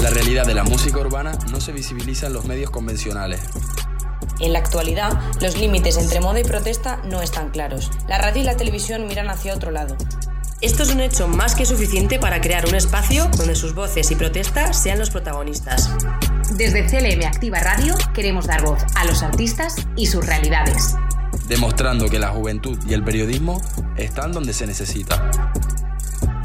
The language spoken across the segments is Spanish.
La realidad de la música urbana no se visibiliza en los medios convencionales. En la actualidad, los límites entre moda y protesta no están claros. La radio y la televisión miran hacia otro lado. Esto es un hecho más que suficiente para crear un espacio donde sus voces y protestas sean los protagonistas. Desde CLM Activa Radio queremos dar voz a los artistas y sus realidades. Demostrando que la juventud y el periodismo están donde se necesita.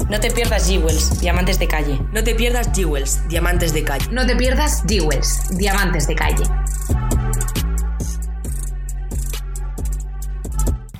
No te pierdas Jewels, Diamantes de Calle. No te pierdas Jewels, Diamantes de Calle. No te pierdas Jewels, Diamantes de Calle.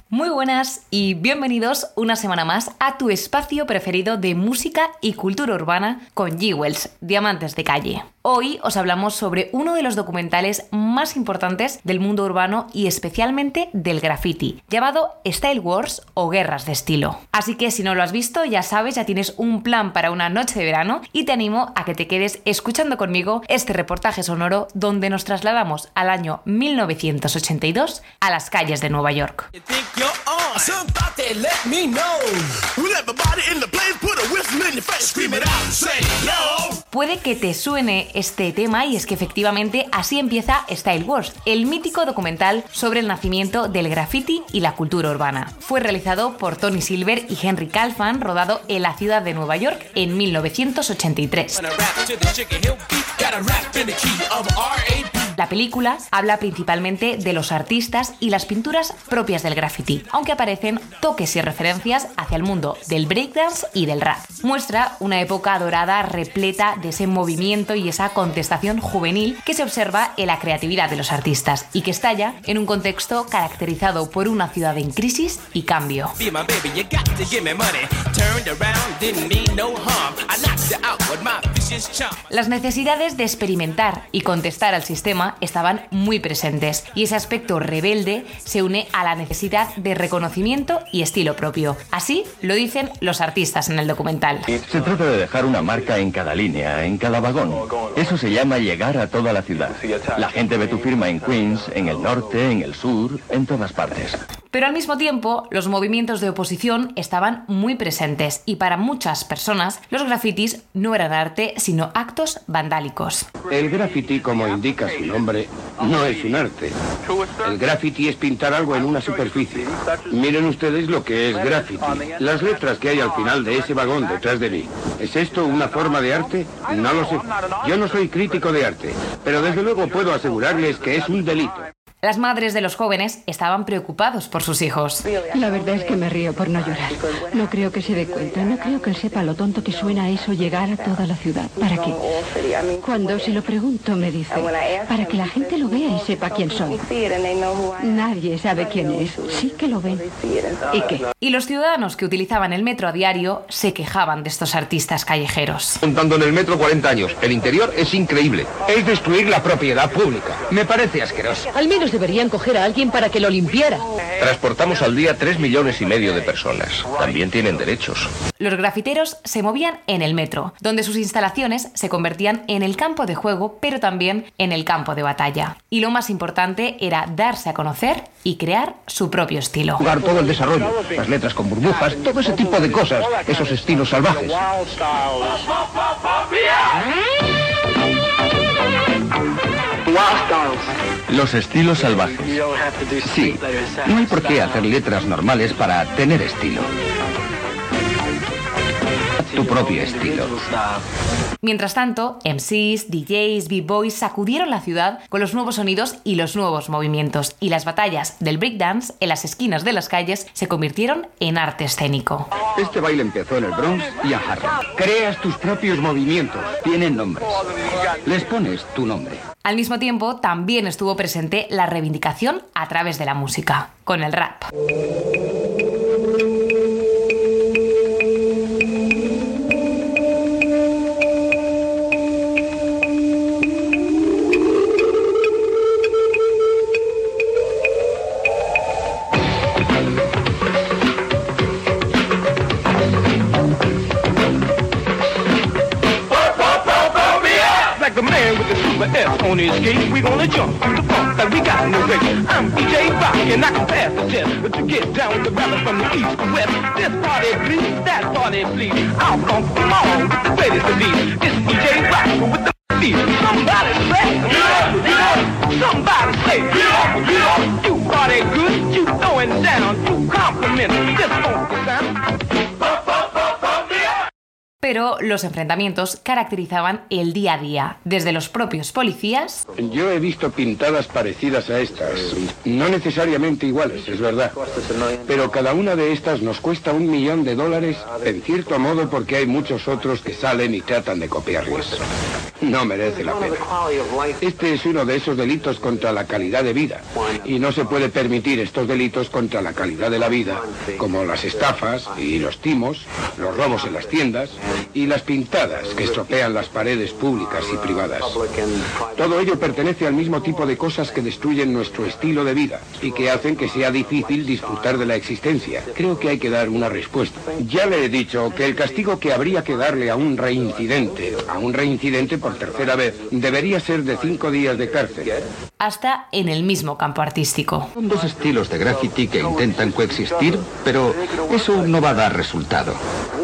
Muy buenas y bienvenidos una semana más a tu espacio preferido de música y cultura urbana con Jewels, Diamantes de Calle. Hoy os hablamos sobre uno de los documentales más importantes del mundo urbano y especialmente del graffiti, llamado Style Wars o Guerras de Estilo. Así que si no lo has visto, ya sabes, ya tienes un plan para una noche de verano y te animo a que te quedes escuchando conmigo este reportaje sonoro donde nos trasladamos al año 1982 a las calles de Nueva York. Puede que te suene este tema y es que efectivamente así empieza Style Wars, el mítico documental sobre el nacimiento del graffiti y la cultura urbana. Fue realizado por Tony Silver y Henry Calfan, rodado en la ciudad de Nueva York en 1983. La película habla principalmente de los artistas y las pinturas propias del graffiti, aunque aparecen toques y referencias hacia el mundo del breakdance y del rap. Muestra una época dorada repleta de ese movimiento y esa contestación juvenil que se observa en la creatividad de los artistas y que estalla en un contexto caracterizado por una ciudad en crisis y cambio. Las necesidades de experimentar y contestar al sistema estaban muy presentes y ese aspecto rebelde se une a la necesidad de reconocimiento y estilo propio. Así lo dicen los artistas en el documental. Se trata de dejar una marca en cada línea, en cada vagón. Eso se llama llegar a toda la ciudad. La gente ve tu firma en Queens, en el norte, en el sur, en todas partes. Pero al mismo tiempo, los movimientos de oposición estaban muy presentes y para muchas personas los grafitis no eran arte, sino actos vandálicos. El graffiti, como indica su nombre, no es un arte. El graffiti es pintar algo en una superficie. Miren ustedes lo que es graffiti. Las letras que hay al final de ese vagón detrás de mí. ¿Es esto una forma de arte? No lo sé. Yo no soy crítico de arte, pero desde luego puedo asegurarles que es un delito. Las madres de los jóvenes estaban preocupados por sus hijos. La verdad es que me río por no llorar. No creo que se dé cuenta, no creo que él sepa lo tonto que suena eso llegar a toda la ciudad. ¿Para qué? Cuando se lo pregunto me dice, para que la gente lo vea y sepa quién soy. Nadie sabe quién es, sí que lo ven. ¿Y qué? Y los ciudadanos que utilizaban el metro a diario se quejaban de estos artistas callejeros. Montando en el metro 40 años. El interior es increíble. Es destruir la propiedad pública. Me parece asqueroso. Al menos deberían coger a alguien para que lo limpiara. Transportamos al día 3 millones y medio de personas. También tienen derechos. Los grafiteros se movían en el metro, donde sus instalaciones se convertían en el campo de juego, pero también en el campo de batalla. Y lo más importante era darse a conocer y crear su propio estilo. Jugar todo el desarrollo, las letras con burbujas, todo ese tipo de cosas, esos estilos salvajes. Los estilos salvajes. Sí, no hay por qué hacer letras normales para tener estilo. Tu propio estilo. Mientras tanto, MCs, DJs, B-boys sacudieron la ciudad con los nuevos sonidos y los nuevos movimientos, y las batallas del breakdance en las esquinas de las calles se convirtieron en arte escénico. Este baile empezó en el Bronx y a Harlem. Creas tus propios movimientos. Tienen nombres. Les pones tu nombre. Al mismo tiempo, también estuvo presente la reivindicación a través de la música, con el rap. Down with the rebels from the east to west. This party bleeds, that party. I'll funk them all with the greatest of these. Los enfrentamientos caracterizaban el día a día, desde los propios policías. Yo he visto pintadas parecidas a estas, no necesariamente iguales, es verdad, pero cada una de estas nos cuesta un millón de dólares, en cierto modo porque hay muchos otros que salen y tratan de copiarles. No merece la pena. Este es uno de esos delitos contra la calidad de vida, y no se puede permitir estos delitos contra la calidad de la vida, como las estafas y los timos, los robos en las tiendas, y las pintadas que estropean las paredes públicas y privadas. Todo ello pertenece al mismo tipo de cosas que destruyen nuestro estilo de vida y que hacen que sea difícil disfrutar de la existencia. Creo que hay que dar una respuesta. Ya le he dicho que el castigo que habría que darle a un reincidente, a un reincidente por tercera vez, debería ser de cinco días de cárcel. Hasta en el mismo campo artístico. Son dos estilos de graffiti que intentan coexistir, pero eso no va a dar resultado.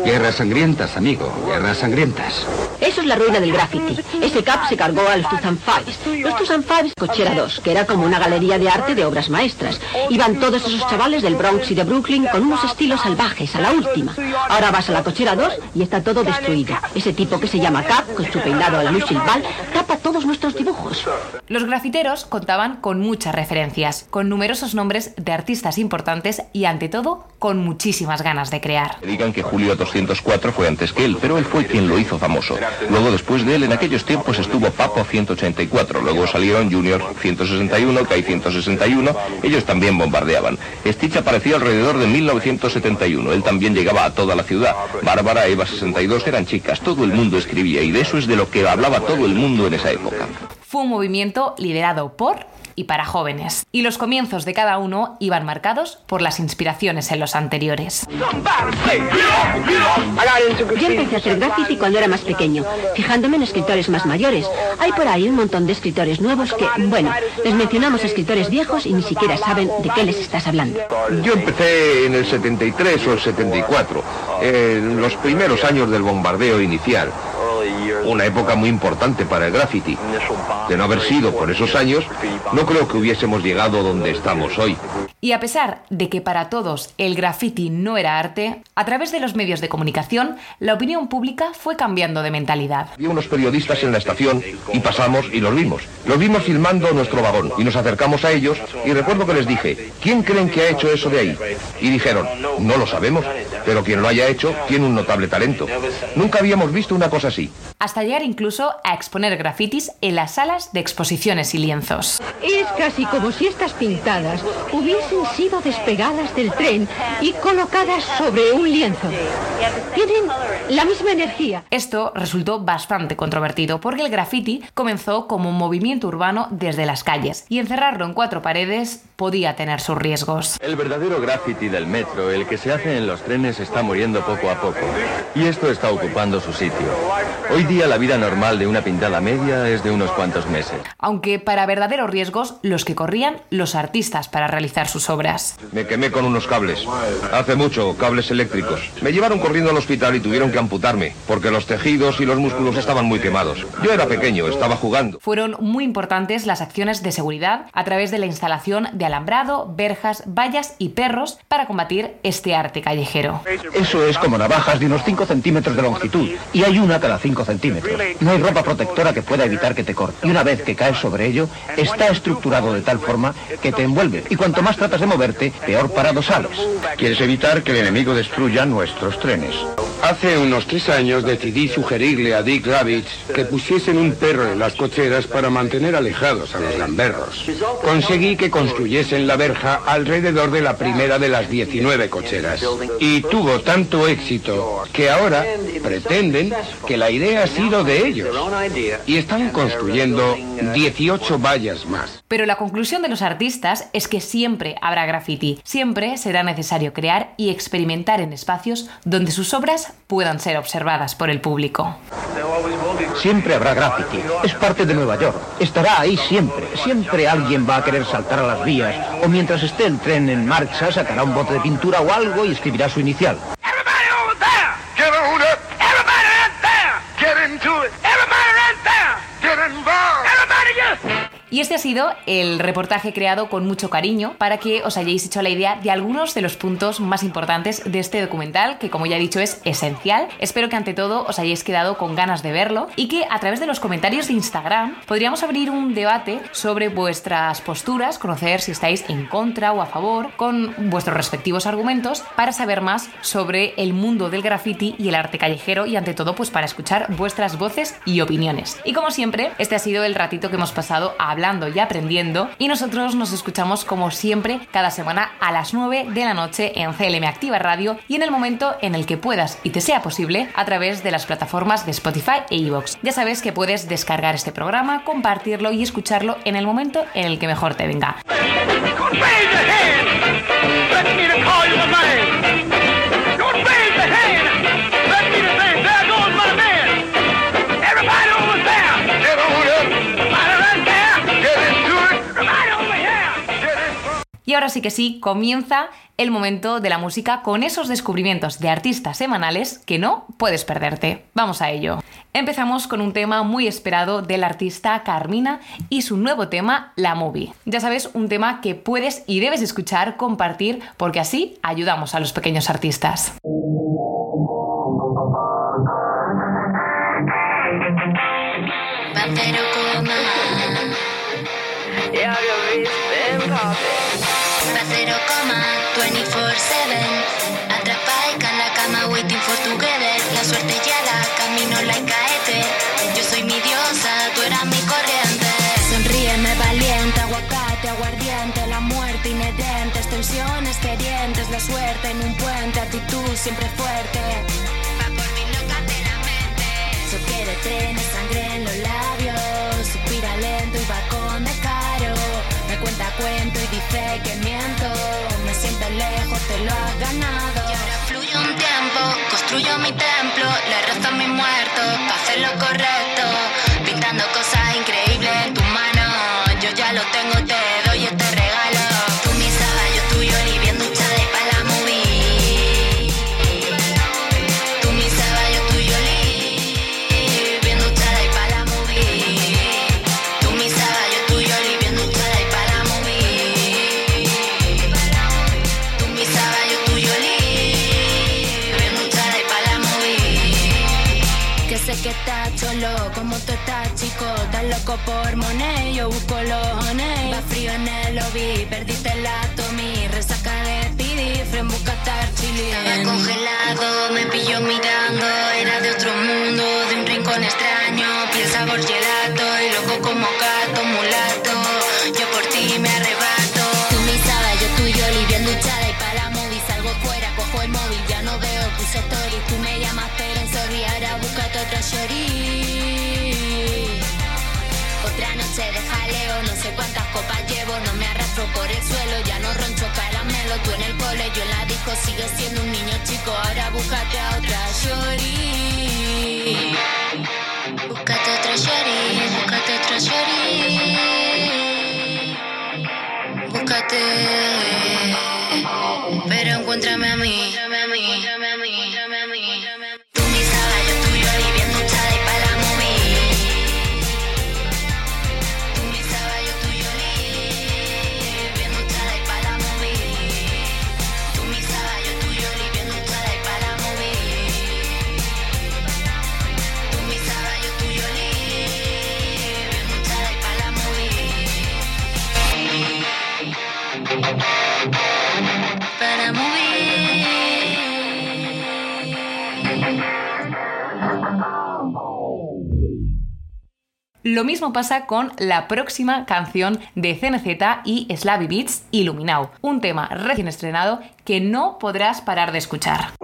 Guerras sangrientas, amigo, guerras sangrientas. Eso es la ruina del graffiti. Ese cap se cargó a los Tuzan Fives. Los Tuzan Fives, Cochera 2, que era como una galería de arte de obras maestras. Iban todos esos chavales del Bronx y de Brooklyn con unos estilos salvajes, a la última. Ahora vas a la Cochera 2 y está todo destruido. Ese tipo que se llama Cap, con su peinado a la Lucille Ball, tapa todos nuestros dibujos. Los grafiteros contaban con muchas referencias, con numerosos nombres de artistas importantes y, ante todo, con muchísimas ganas de crear. Digan que Julio 204 fue antes que él, pero fue quien lo hizo famoso. Luego, después de él, en aquellos tiempos estuvo Papo 184, luego salieron Junior 161, Kai 161, ellos también bombardeaban. Stitch apareció alrededor de 1971, él también llegaba a toda la ciudad. Bárbara, Eva 62 eran chicas, todo el mundo escribía y de eso es de lo que hablaba todo el mundo en esa época. Fue un movimiento liderado por y para jóvenes. Y los comienzos de cada uno iban marcados por las inspiraciones en los anteriores. Yo empecé a hacer graffiti cuando era más pequeño, fijándome en escritores más mayores. Hay por ahí un montón de escritores nuevos que, bueno, les mencionamos escritores viejos y ni siquiera saben de qué les estás hablando. Yo empecé en el 73 o el 74, en los primeros años del bombardeo inicial una época muy importante para el graffiti. De no haber sido por esos años, no creo que hubiésemos llegado donde estamos hoy. Y a pesar de que para todos el graffiti no era arte, a través de los medios de comunicación, la opinión pública fue cambiando de mentalidad. Había unos periodistas en la estación y pasamos y los vimos. Los vimos filmando nuestro vagón y nos acercamos a ellos y recuerdo que les dije, ¿quién creen que ha hecho eso de ahí? Y dijeron, no lo sabemos, pero quien lo haya hecho tiene un notable talento. Nunca habíamos visto una cosa así. Hasta llegar incluso a exponer grafitis en las salas de exposiciones y lienzos. Es casi como si estas pintadas hubiesen sido despegadas del tren y colocadas sobre un lienzo. Tienen la misma energía. Esto resultó bastante controvertido porque el graffiti comenzó como un movimiento urbano desde las calles y encerrarlo en cuatro paredes podía tener sus riesgos. El verdadero graffiti del metro, el que se hace en los trenes, está muriendo poco a poco. Y esto está ocupando su sitio. Hoy día la vida normal de una pintada media es de unos cuantos meses. Aunque para verdaderos riesgos los que corrían los artistas para realizar sus obras. Me quemé con unos cables. Hace mucho, cables eléctricos. Me llevaron corriendo al hospital y tuvieron que amputarme, porque los tejidos y los músculos estaban muy quemados. Yo era pequeño, estaba jugando. Fueron muy importantes las acciones de seguridad a través de la instalación de alambrado, verjas, vallas y perros para combatir este arte callejero. Eso es como navajas de unos 5 centímetros de longitud y hay una cada 5 centímetros. No hay ropa protectora que pueda evitar que te corte. Y una vez que caes sobre ello, está estructurado de tal forma que te envuelve. Y cuanto más tratas de moverte, peor parado sales. Quieres evitar que el enemigo destruya nuestros trenes. Hace unos tres años decidí sugerirle a Dick Rabbit que pusiesen un perro en las cocheras para mantener alejados a los gamberros. Conseguí que construyesen la verja alrededor de la primera de las 19 cocheras. Y tuvo tanto éxito que ahora pretenden que la idea ha sido de ellos. Y están construyendo 18 vallas más. Pero la conclusión de los artistas es que siempre siempre habrá graffiti, siempre será necesario crear y experimentar en espacios donde sus obras puedan ser observadas por el público. Siempre habrá graffiti, es parte de Nueva York, estará ahí siempre, siempre alguien va a querer saltar a las vías o mientras esté el tren en marcha sacará un bote de pintura o algo y escribirá su inicial. Y este ha sido el reportaje creado con mucho cariño para que os hayáis hecho la idea de algunos de los puntos más importantes de este documental, que como ya he dicho es esencial. Espero que ante todo os hayáis quedado con ganas de verlo y que a través de los comentarios de Instagram podríamos abrir un debate sobre vuestras posturas, conocer si estáis en contra o a favor, con vuestros respectivos argumentos, para saber más sobre el mundo del graffiti y el arte callejero y ante todo pues para escuchar vuestras voces y opiniones. Y como siempre, este ha sido el ratito que hemos pasado a hablar y aprendiendo. Y nosotros nos escuchamos como siempre cada semana a las 9 de la noche en CLM Activa Radio y en el momento en el que puedas y te sea posible a través de las plataformas de Spotify e iVoox. Ya sabes que puedes descargar este programa, compartirlo y escucharlo en el momento en el que mejor te venga. Ahora sí que sí, comienza el momento de la música con esos descubrimientos de artistas semanales que no puedes perderte. Vamos a ello. Empezamos con un tema muy esperado del artista Carmina y su nuevo tema, La Movie. Ya sabes, un tema que puedes y debes escuchar, compartir, porque así ayudamos a los pequeños artistas. 24-7 Atrapada en la cama waiting for together La suerte ya la camino like caete. Yo soy mi diosa, tú eras mi corriente. Sonríeme valiente, aguacate, aguardiente. La muerte inherente, tensiones querientes. La suerte en un puente, actitud siempre fuerte. Va por mi loca de la mente Yo quiere trenes, sangre en los labios. Suspira lento y va con descaro. Me cuenta cuento y dice que miento. Me siento ganado. Y ahora fluye un tiempo, construyo mi templo. Le rezo a mi muerto para hacer lo correcto. Pintando cosas loco por monet, yo busco los honey. Va frío en el lobby, perdiste la Tommy, resaca de pidi, fren busca estar chili. Estaba congelado, me pilló mirando, era de otro mundo, de un rincón extraño, piel sabor gelato y loco como gato, mulato. Yo por ti me arrebato. Tú mi yo tuyo, bien duchada y pa' la movie salgo fuera, cojo el móvil, ya no veo tus stories. Tú me llamas, pero en sorry, ahora búscate otra shorty. Noche de jaleo, no sé cuántas copas llevo, no me arrastro por el suelo, ya no roncho caramelo. Tú en el cole, yo en la disco, sigues siendo un niño chico, ahora búscate a otra shorty. Búscate otra shorty, búscate otra shorty. Búscate, pero encuéntrame a mí. Lo mismo pasa con la próxima canción de CNZ y Slavy Beats, Illuminau, un tema recién estrenado que no podrás parar de escuchar.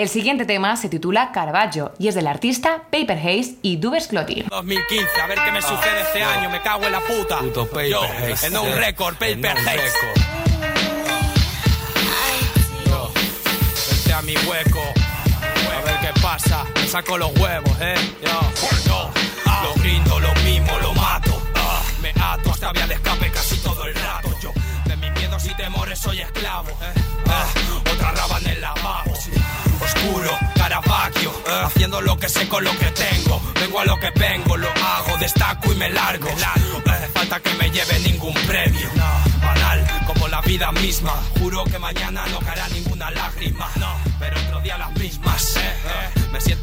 El siguiente tema se titula Caravaggio y es del artista Paper Haze y Dubes Clotti. 2015, a ver qué me sucede este año, me cago en la puta. Puto Paper Yo, Haze. en un récord, En Paper un Haze. récord. Vente a mi hueco, a ver qué pasa. Me saco los huevos, eh. Yo, yo, ah. lo grindo, lo mimo, lo mato. Ah, me ato hasta vía de escape casi todo el rato. Yo, de mis miedos y temores soy esclavo. eh. Ah, otra raba en el lavabo. Oscuro, Caravaggio, eh, haciendo lo que sé con lo que tengo. Vengo a lo que vengo, lo hago, destaco y me largo. No falta que me lleve ningún premio. Banal, como la vida misma. Juro que mañana no caerá ninguna lágrima. No,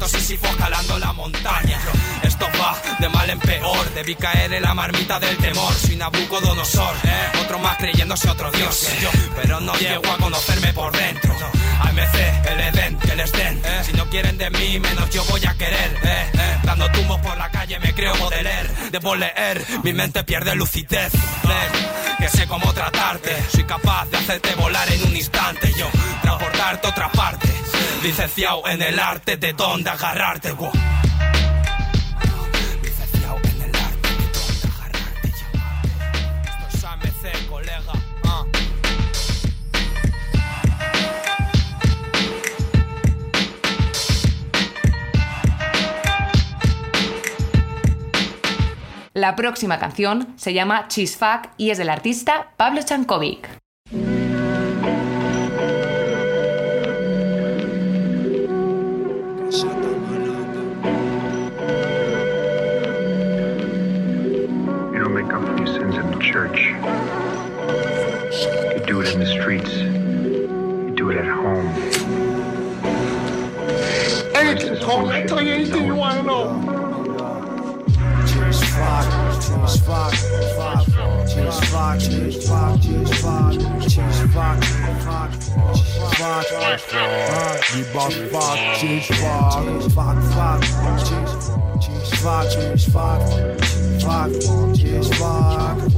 eh. Siento Sísifo escalando la montaña. Esto va de mal en peor. Debí caer en la marmita del temor. Soy Nabucodonosor. eh. Otro más creyéndose otro dios. Yo, pero no llego a conocerme por dentro. AMC, el Edén, que les den. eh. Si no quieren de mí, menos yo voy a querer. eh, eh. Dando tumbos por la calle me creo modeler. Debo leer, mi mente pierde lucidez. Que sé cómo tratarte. Soy capaz de hacerte volar en un instante. Yo, transportarte a otra parte. Licenciado en el arte de dónde agarrarte. wow. Ah. La próxima canción se llama Cheese Fuck y es del artista Pablo Chankovic. Church. You do it in the streets. You do it at home. Anything, Cole. I tell you anything you want to know. Cheers, fuck, cheers, fuck, fuck, cheers, fuck, cheers, fuck, cheers, fuck, cheers, fuck, fuck, fuck, fuck, give a fuck, cheers, fuck, fuck, fuck, cheers, cheers, fuck,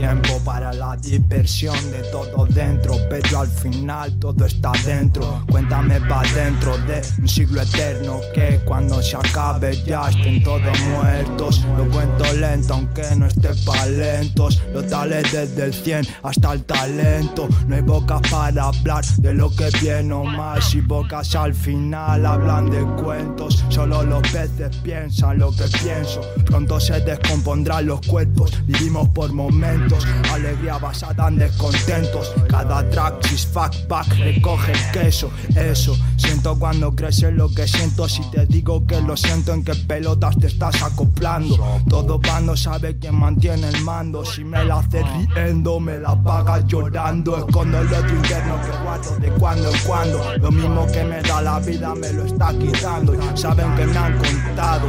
tiempo para la dispersión de todo dentro, pero al final todo está dentro. Cuéntame pa' dentro de un siglo eterno que cuando se acabe ya estén todos muertos. Lo cuento lento aunque no esté pa' lentos. Lo tales desde el 100 hasta el talento. No hay bocas para hablar de lo que viene o más y bocas al final hablan de cuentos. Solo los peces piensan lo que pienso. Pronto se descompondrán los cuerpos. Vivimos por momentos Alegría basada en descontentos. Cada track, is fuck back, recoge queso. Eso, siento cuando crece lo que siento. Si te digo que lo siento, en qué pelotas te estás acoplando. Todo bando sabe quién mantiene el mando. Si me la haces riendo, me la pagas llorando. Escondo el otro interno que guardo de cuando en cuando. Lo mismo que me da la vida me lo está quitando. Saben que me han contado,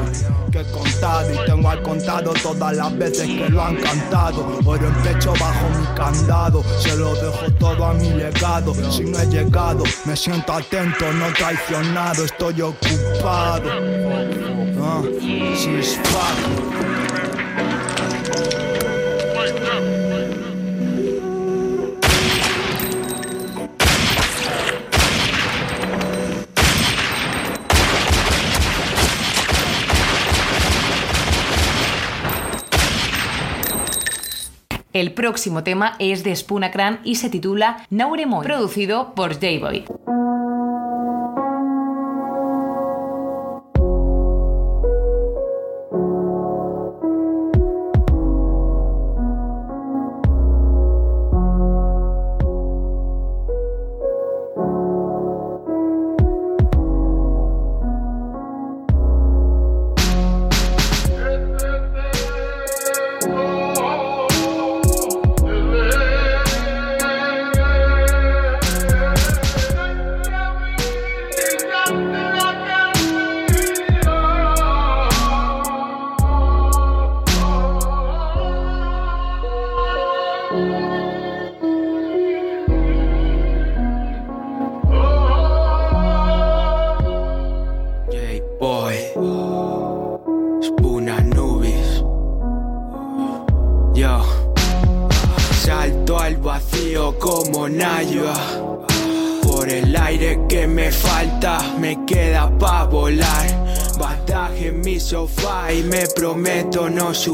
que he contado y tengo al contado todas las veces que lo han cantado. En pecho bajo mi candado, se lo dejo todo a mi legado. Si no he llegado, me siento atento, no traicionado, estoy ocupado. Ah, si es El próximo tema es de Spunakran y se titula Nauremon, producido por J-Boy.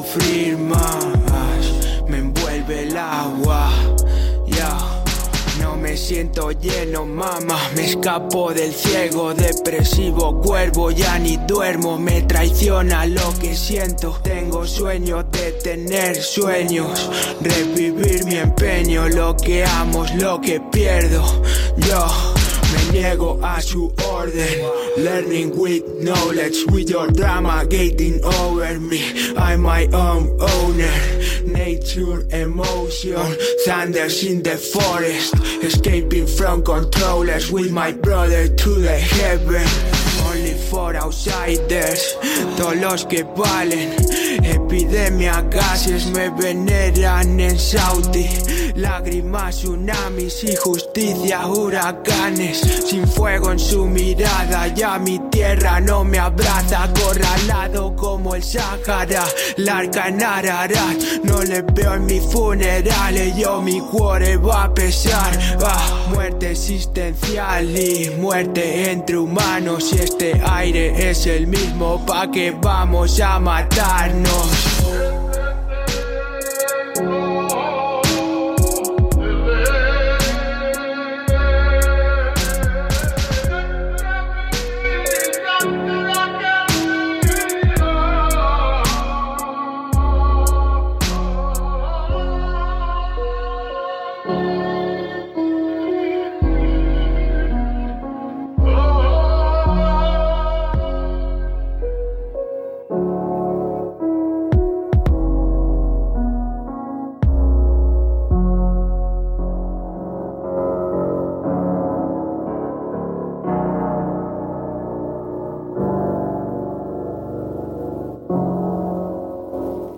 Sufrir más. Me envuelve el agua, ya. No me siento lleno, mamá. Me escapo del ciego, depresivo cuervo. Ya ni duermo, me traiciona lo que siento. Tengo sueños de tener sueños. Revivir mi empeño, lo que amo es lo que pierdo. Yo me niego a su orden. Learning with knowledge, with your drama gating over me. I'm my own owner. Nature, emotion, thunders in the forest. Escaping from controllers with my brother to the heaven. Only for outsiders, todos los que valen. Epidemia, gases me veneran en Saudi. Lágrimas, tsunamis y justicia, huracanes. Sin fuego en su mirada, ya mi tierra no me abraza. Acorralado como el Sahara, larga en Ararat. No le veo en mi funeral, y yo mi cuore va a pesar. Ah, muerte existencial y muerte entre humanos. Y este aire es el mismo, pa' que vamos a matarnos.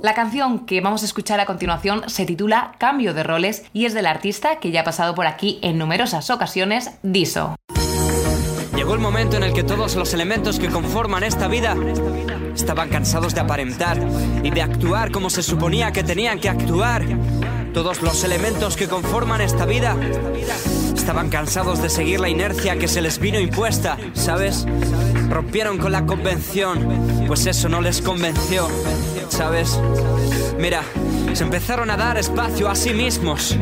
La canción que vamos a escuchar a continuación se titula Cambio de roles y es del artista que ya ha pasado por aquí en numerosas ocasiones, Diso. Llegó el momento en el que todos los elementos que conforman esta vida estaban cansados de aparentar y de actuar como se suponía que tenían que actuar. Todos los elementos que conforman esta vida estaban cansados de seguir la inercia que se les vino impuesta, ¿sabes? Rompieron con la convención, pues eso no les convenció. ¿Sabes? Mira, se empezaron a dar espacio a sí mismos.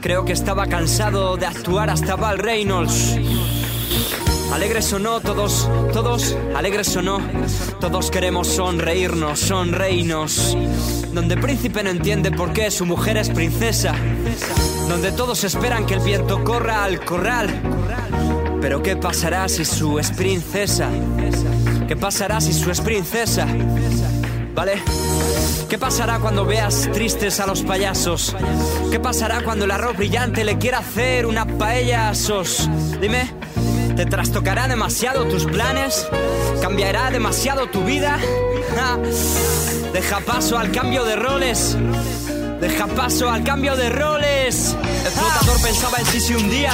Creo que estaba cansado de actuar hasta Val Reynolds. Alegres o no, todos, todos, alegres o no, todos queremos sonreírnos, sonreírnos. Donde príncipe no entiende por qué su mujer es princesa. Donde todos esperan que el viento corra al corral. Pero ¿qué pasará si su es princesa? ¿Qué pasará si su es princesa? ¿Vale? ¿Qué pasará cuando veas tristes a los payasos? ¿Qué pasará cuando el arroz brillante le quiera hacer una paella a sos? Dime, ¿te trastocará demasiado tus planes? ¿Cambiará demasiado tu vida? Ja. Deja paso al cambio de roles. Deja paso al cambio de roles. El flotador pensaba en sí si un día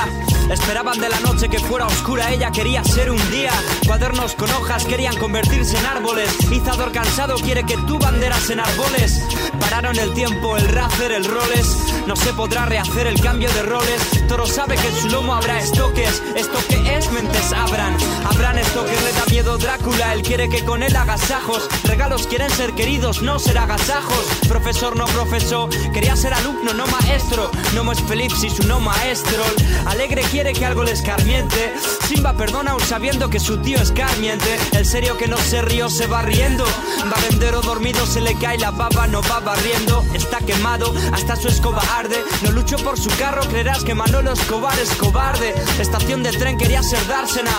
Esperaban de la noche que fuera oscura, ella quería ser un día. Cuadernos con hojas querían convertirse en árboles. Izador cansado quiere que tú banderas en árboles. Pararon el tiempo, el racer, el roles. No se podrá rehacer el cambio de roles. Toro sabe que en su lomo habrá estoques. Esto que es, mentes abran. Habrán estoques, le da miedo Drácula. Él quiere que con él agasajos. Regalos quieren ser queridos, no ser agasajos. Profesor, no profesor. Quería ser alumno, no maestro. No es feliz si su no maestro. Alegre que algo le escarmiente. Simba perdona aún sabiendo que su tío es carmiente. El serio que no se rió se va riendo. Va vendero dormido, se le cae la baba, no va barriendo. Está quemado, hasta su escoba arde. No lucho por su carro, creerás que Manolo Escobar es cobarde. Estación de tren quería ser dársena.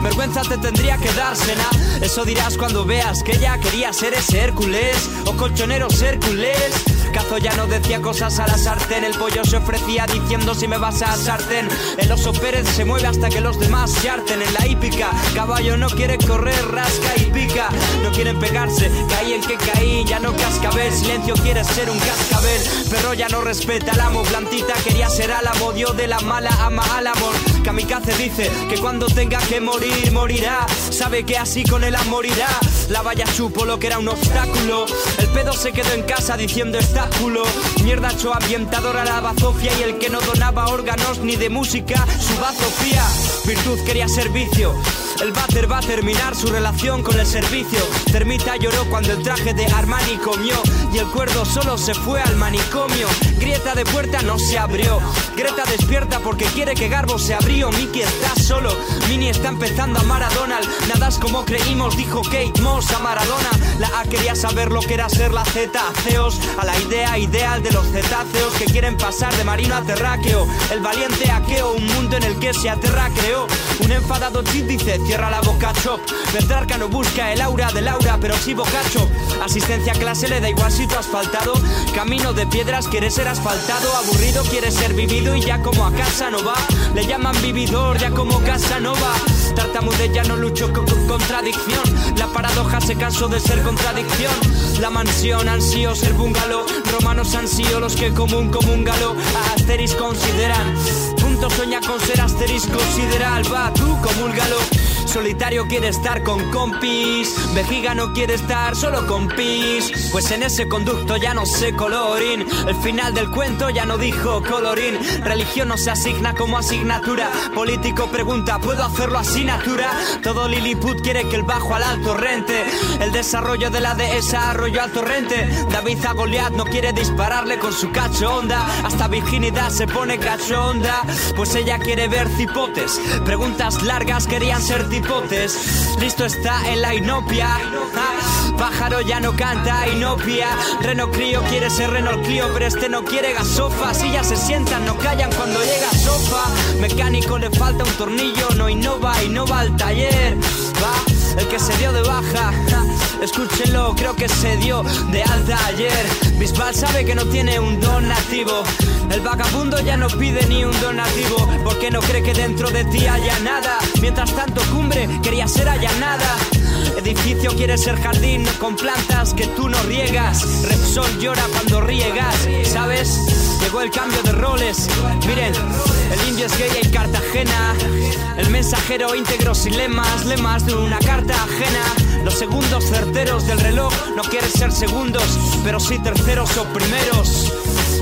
Vergüenza te tendría que dársena. Eso dirás cuando veas que ella quería ser ese Hércules o colchoneros Hércules. Cazo ya no decía cosas a la sartén, el pollo se ofrecía diciendo si me vas a sartén. El oso Pérez se mueve hasta que los demás se harten en la hípica. Caballo no quiere correr, rasca y pica. No quieren pegarse, caí en que caí, ya no cascabel. Silencio quiere ser un cascabel. Perro ya no respeta al amo, plantita quería ser álamo. Dio de la mala ama al amor. Kamikaze dice que cuando tenga que morir, morirá. Sabe que así con él morirá. La valla chupo lo que era un obstáculo. El pedo se quedó en casa diciendo estáculo. Mierda hecho ambientadora la bazofia y el que no donaba órganos ni de música, su bazofía. Virtud quería servicio. El váter va a terminar su relación con el servicio. Termita lloró cuando el traje de Armani comió y el cuerdo solo se fue al manicomio. Grieta de puerta no se abrió. Greta despierta porque quiere que Garbo se abrió. Mickey está solo. Mini está empezando a amar a Donald. Nada es como creímos, dijo Kate Moss a Maradona. La A quería saber lo que era ser la Z. Aceos a la idea ideal de los cetáceos que quieren pasar de marino a terráqueo. El valiente aqueo, un mundo en el que se aterra creó. Un enfadado chip dice cierra la boca chop. No busca el aura de Laura, pero sí bocacho. Asistencia clase le da igual si tú has faltado. Camino de piedras quiere ser asfaltado. Aburrido quiere ser vivido y ya como a casa no va. Le llaman vividor, ya como casa no va. Tartamude ya no lucho con, con contradicción. La paradoja se cansó de ser contradicción. La mansión ansío ser bungalow. Romanos ansío los que común comúngalo. A Asteris consideran. Punto sueña con ser asterisco sideral. Va tú comúlgalo. Solitario quiere estar con compis. Vejiga no quiere estar solo con pis. Pues en ese conducto ya no sé colorín. El final del cuento ya no dijo colorín. Religión no se asigna como asignatura. Político pregunta, ¿puedo hacerlo asignatura? Todo Lilliput quiere que el bajo al alto rente. El desarrollo de la dehesa arroyo al torrente. David a no quiere dispararle con su cacho onda. Hasta virginidad se pone cachonda. Pues ella quiere ver cipotes. Preguntas largas querían ser Listo está en la inopia. Pájaro ya no canta, inopia. Reno Crío quiere ser Renault Clio, pero este no quiere gasofa. Si ya se sientan, no callan cuando llega sofa. Mecánico le falta un tornillo, no innova, innova al taller. Va, el que se dio de baja. Escúchenlo, creo que se dio de alta ayer. Bisbal sabe que no tiene un donativo. El vagabundo ya no pide ni un donativo, porque no cree que dentro de ti haya nada. Mientras tanto, cumbre quería ser allanada. Edificio quiere ser jardín con plantas que tú no riegas. Repsol llora cuando riegas, ¿sabes? Llegó el cambio de roles. Miren, el indio es gay en Cartagena. El mensajero íntegro sin lemas, lemas de una carta ajena. Los segundos certeros del reloj no quieren ser segundos, pero sí terceros o primeros.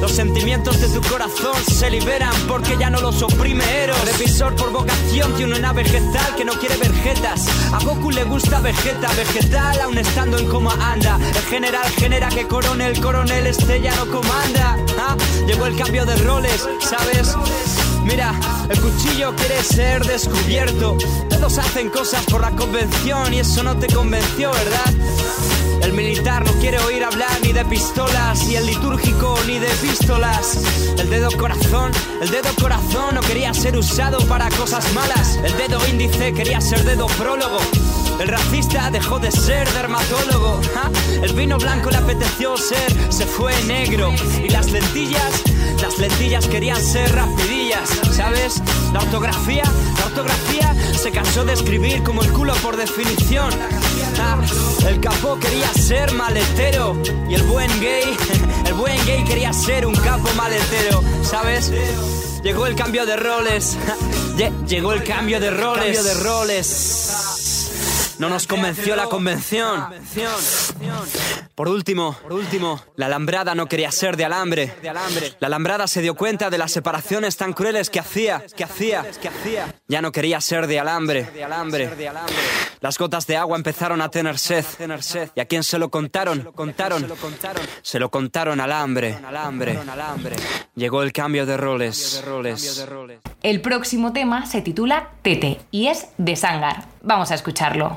Los sentimientos de tu corazón se liberan porque ya no los oprime Eros. Revisor por vocación tiene una vegetal que no quiere verjetas. A Goku le gusta Vegeta, vegetal aún estando en coma anda. El general genera que coronel, coronel este ya no comanda. Ah, Llegó el cambio de roles, ¿sabes? Mira, el cuchillo quiere ser descubierto. Todos hacen cosas por la convención y eso no te convenció, ¿verdad? El militar no quiere oír hablar ni de pistolas y el litúrgico ni de pistolas. El dedo corazón, el dedo corazón no quería ser usado para cosas malas. El dedo índice quería ser dedo prólogo. El racista dejó de ser dermatólogo. El vino blanco le apeteció ser, se fue negro. Y las lentillas, las lentillas querían ser rapidillas, ¿sabes? La ortografía, la ortografía se cansó de escribir como el culo por definición. el capó quería ser maletero y el buen gay, el buen gay quería ser un capo maletero, ¿sabes? Llegó el cambio de roles. Llegó el cambio de roles. Cambio de roles. No nos convenció la convención. Por último, por último, la alambrada no quería ser de alambre. La alambrada se dio cuenta de las separaciones tan crueles que hacía, que hacía. Ya no quería ser de alambre. Las gotas de agua empezaron a tener sed. ¿Y a quién se lo contaron? Contaron. Se lo contaron al hambre. Llegó el cambio de roles. El próximo tema se titula Tete y es de Sangar. Vamos a escucharlo.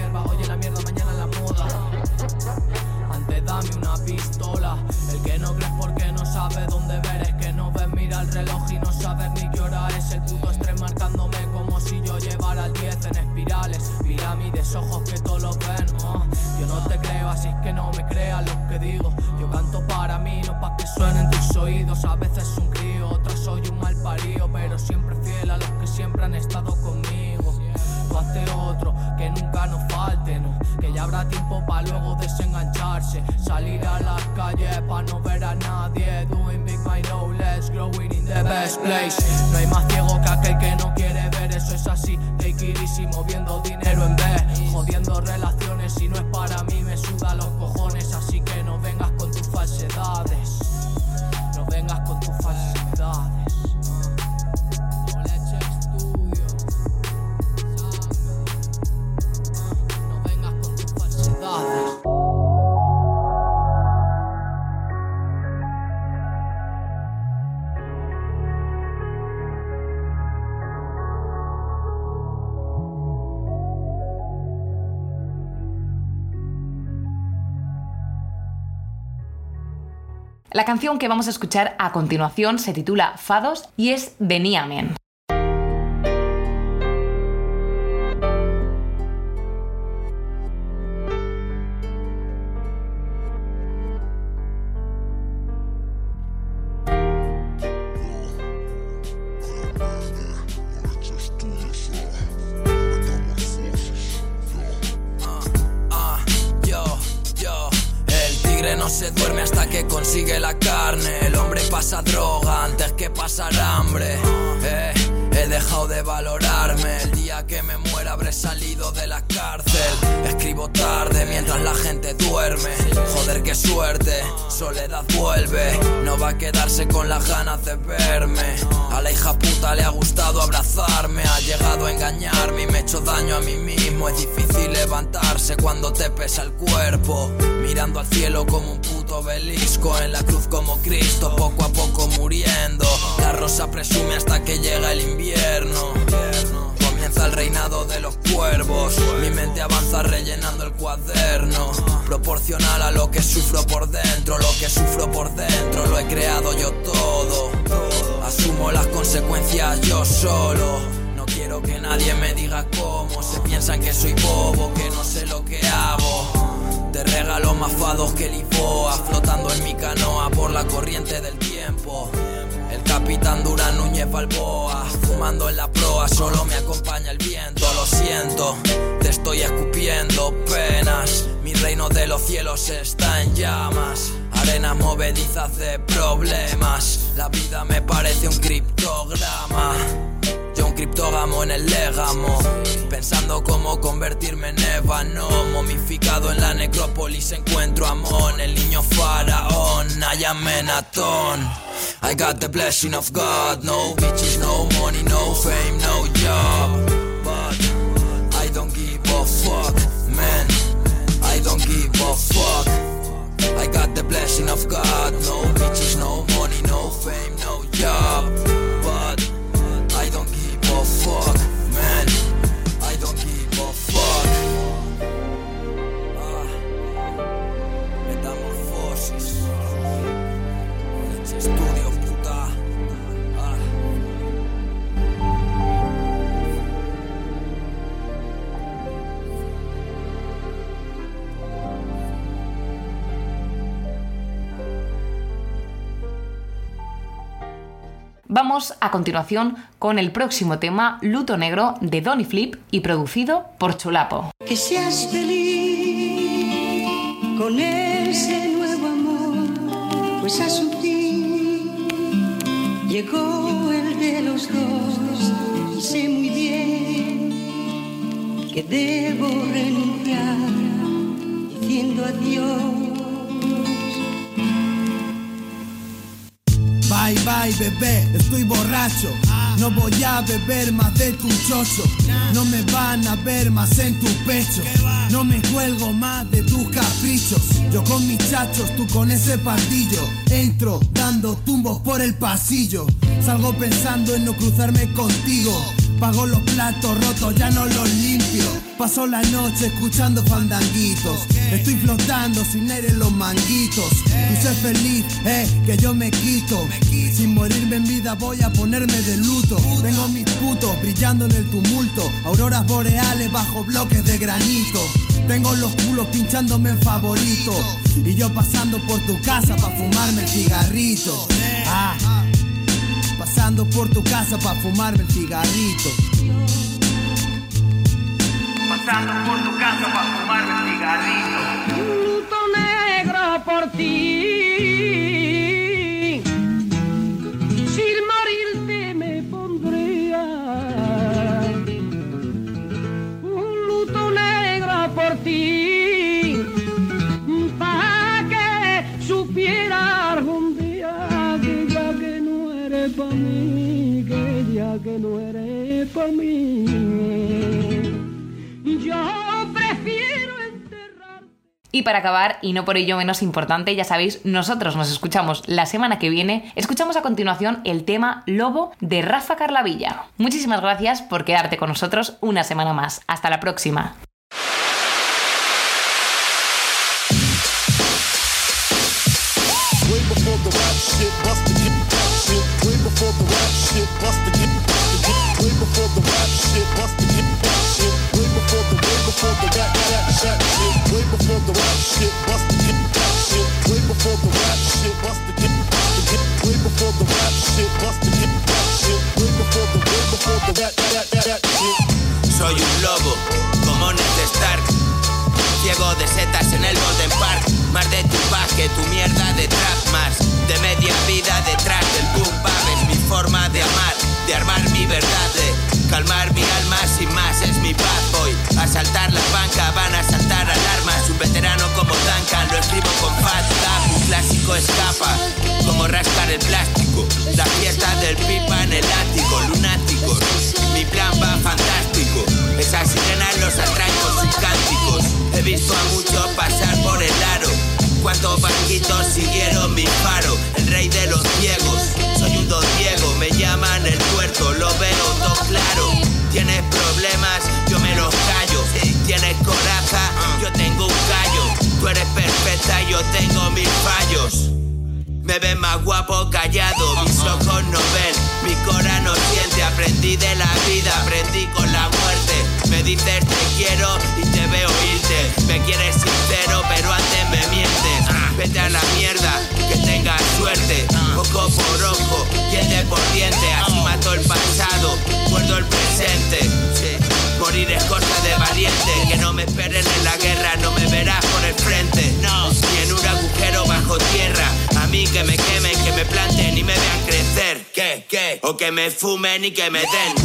espirales, mis ojos que todos los ven. Ah. Yo no te creo, así que no me creas lo que digo. Yo canto para mí, no para que suenen tus oídos. A veces un crío, otras soy un mal parío, pero siempre fiel a los que siempre han estado conmigo. Tú hazte otro, que nunca nos falten, no, que ya habrá tiempo para luego desengancharse. Salir a las calles para no ver a nadie. Doing big my knowledge, growing in the best place. No hay más ciego que aquel que no quiere eso es así, take it easy, moviendo dinero en vez, jodiendo relaciones, si no es para mí me suda los cojones, así que no vengas con tus falsedades, no vengas con tus falsedades. Canción que vamos a escuchar a continuación se titula Fados y es de Niamen. daño a mí mismo. Es difícil levantarse cuando te pesa el cuerpo. Mirando al cielo como un puto obelisco. En la cruz como Cristo, poco a poco muriendo. La rosa presume hasta que llega el invierno. Comienza el reinado de los cuervos. Mi mente avanza rellenando el cuaderno. Proporcional a lo que sufro por dentro. Lo que sufro por dentro lo he creado yo todo. Asumo las consecuencias yo solo que nadie me diga cómo. Se piensan que soy bobo, que no sé lo que hago. Te regalo más fados que Lisboa, flotando en mi canoa por la corriente del tiempo. El capitán Durán Núñez Balboa, fumando en la proa, solo me acompaña el viento. Lo siento, te estoy escupiendo penas. Mi reino de los cielos está en llamas. Arenas movedizas de problemas. La vida me parece un criptograma. Un criptógamo en el légamo. Pensando cómo convertirme en ébano. Momificado en la necrópolis encuentro a Amon El niño faraón, Ayamenatón I got the blessing of God. No bitches, no money, no fame, no job A continuación con el próximo tema, Luto Negro, de Donny Flip y producido por Chulapo. Que seas feliz con ese nuevo amor, pues a su fin llegó el de los dos y sé muy bien que debo renunciar diciendo adiós. Bye bye bebé, estoy borracho. No voy a beber más de tu chocho. No me van a ver más en tu pecho. No me cuelgo más de tus caprichos. Yo con mis chachos, tú con ese pandillo. Entro dando tumbos por el pasillo. Salgo pensando en no cruzarme contigo. Pago los platos rotos, ya no los limpio. Paso la noche escuchando fandanguitos. Estoy flotando sin aire los manguitos. Tú sé feliz, eh, que yo me quito. Sin morirme en vida voy a ponerme de luto. Tengo mis putos brillando en el tumulto. Auroras boreales bajo bloques de granito. Tengo los culos pinchándome en favorito. Y yo pasando por tu casa pa' fumarme el cigarrito. Ah, pasando por tu casa pa' fumarme el cigarrito. Pasando por tu casa para fumarme el cigarrito. luto negro por ti. Eres para mí. Yo prefiero Y para acabar, y no por ello menos importante, ya sabéis, nosotros nos escuchamos la semana que viene. Escuchamos a continuación el tema Lobo de Rafa Carlavilla. Muchísimas gracias por quedarte con nosotros una semana más. Hasta la próxima. Soy un lobo, como Ned Stark. Ciego de setas en el Golden Park. Más de tu paz que tu mierda de trap. Más de media vida detrás del boom. Es mi forma de amar, de armar mi verdad. De calmar mi alma sin más. Es mi bad boy. Asaltar la banca, van a saltar alarmas. Un veterano como Duncan, lo escribo con fat tap. Un clásico escapa, como rascar el plástico. La fiesta del pipa en el ático, lunáticos. Mi plan va fantástico. Esas sirenas los atraen con sus cánticos. He visto a muchos pasar por el aro. Cuántos barquitos siguieron mi faro. El rey de los ciegos. Soy un don ciego. Me llaman el puerto. Lo veo todo claro. Tienes problemas, yo me los callo. Tienes coraza, yo tengo un gallo. Tú eres perfecta, yo tengo mis fallos. Me ven más guapo callado, mis ojos no ven, mi cora no siente, Aprendí de la vida, aprendí con la muerte. Me dices te quiero y te veo irte. Me quieres sincero, pero antes me mientes. Vete a la mierda, que tengas suerte. Ojo por ojo, diente por diente. Así mató el pasado, muerdo el presente. Morir es cosa de valiente. Que no me esperen en la guerra, no me verás por el frente. No, ni en un agujero bajo tierra. Mí que me quemen, que me planten y me vean crecer. ¿Qué? ¿Qué? O que me fumen y que me den.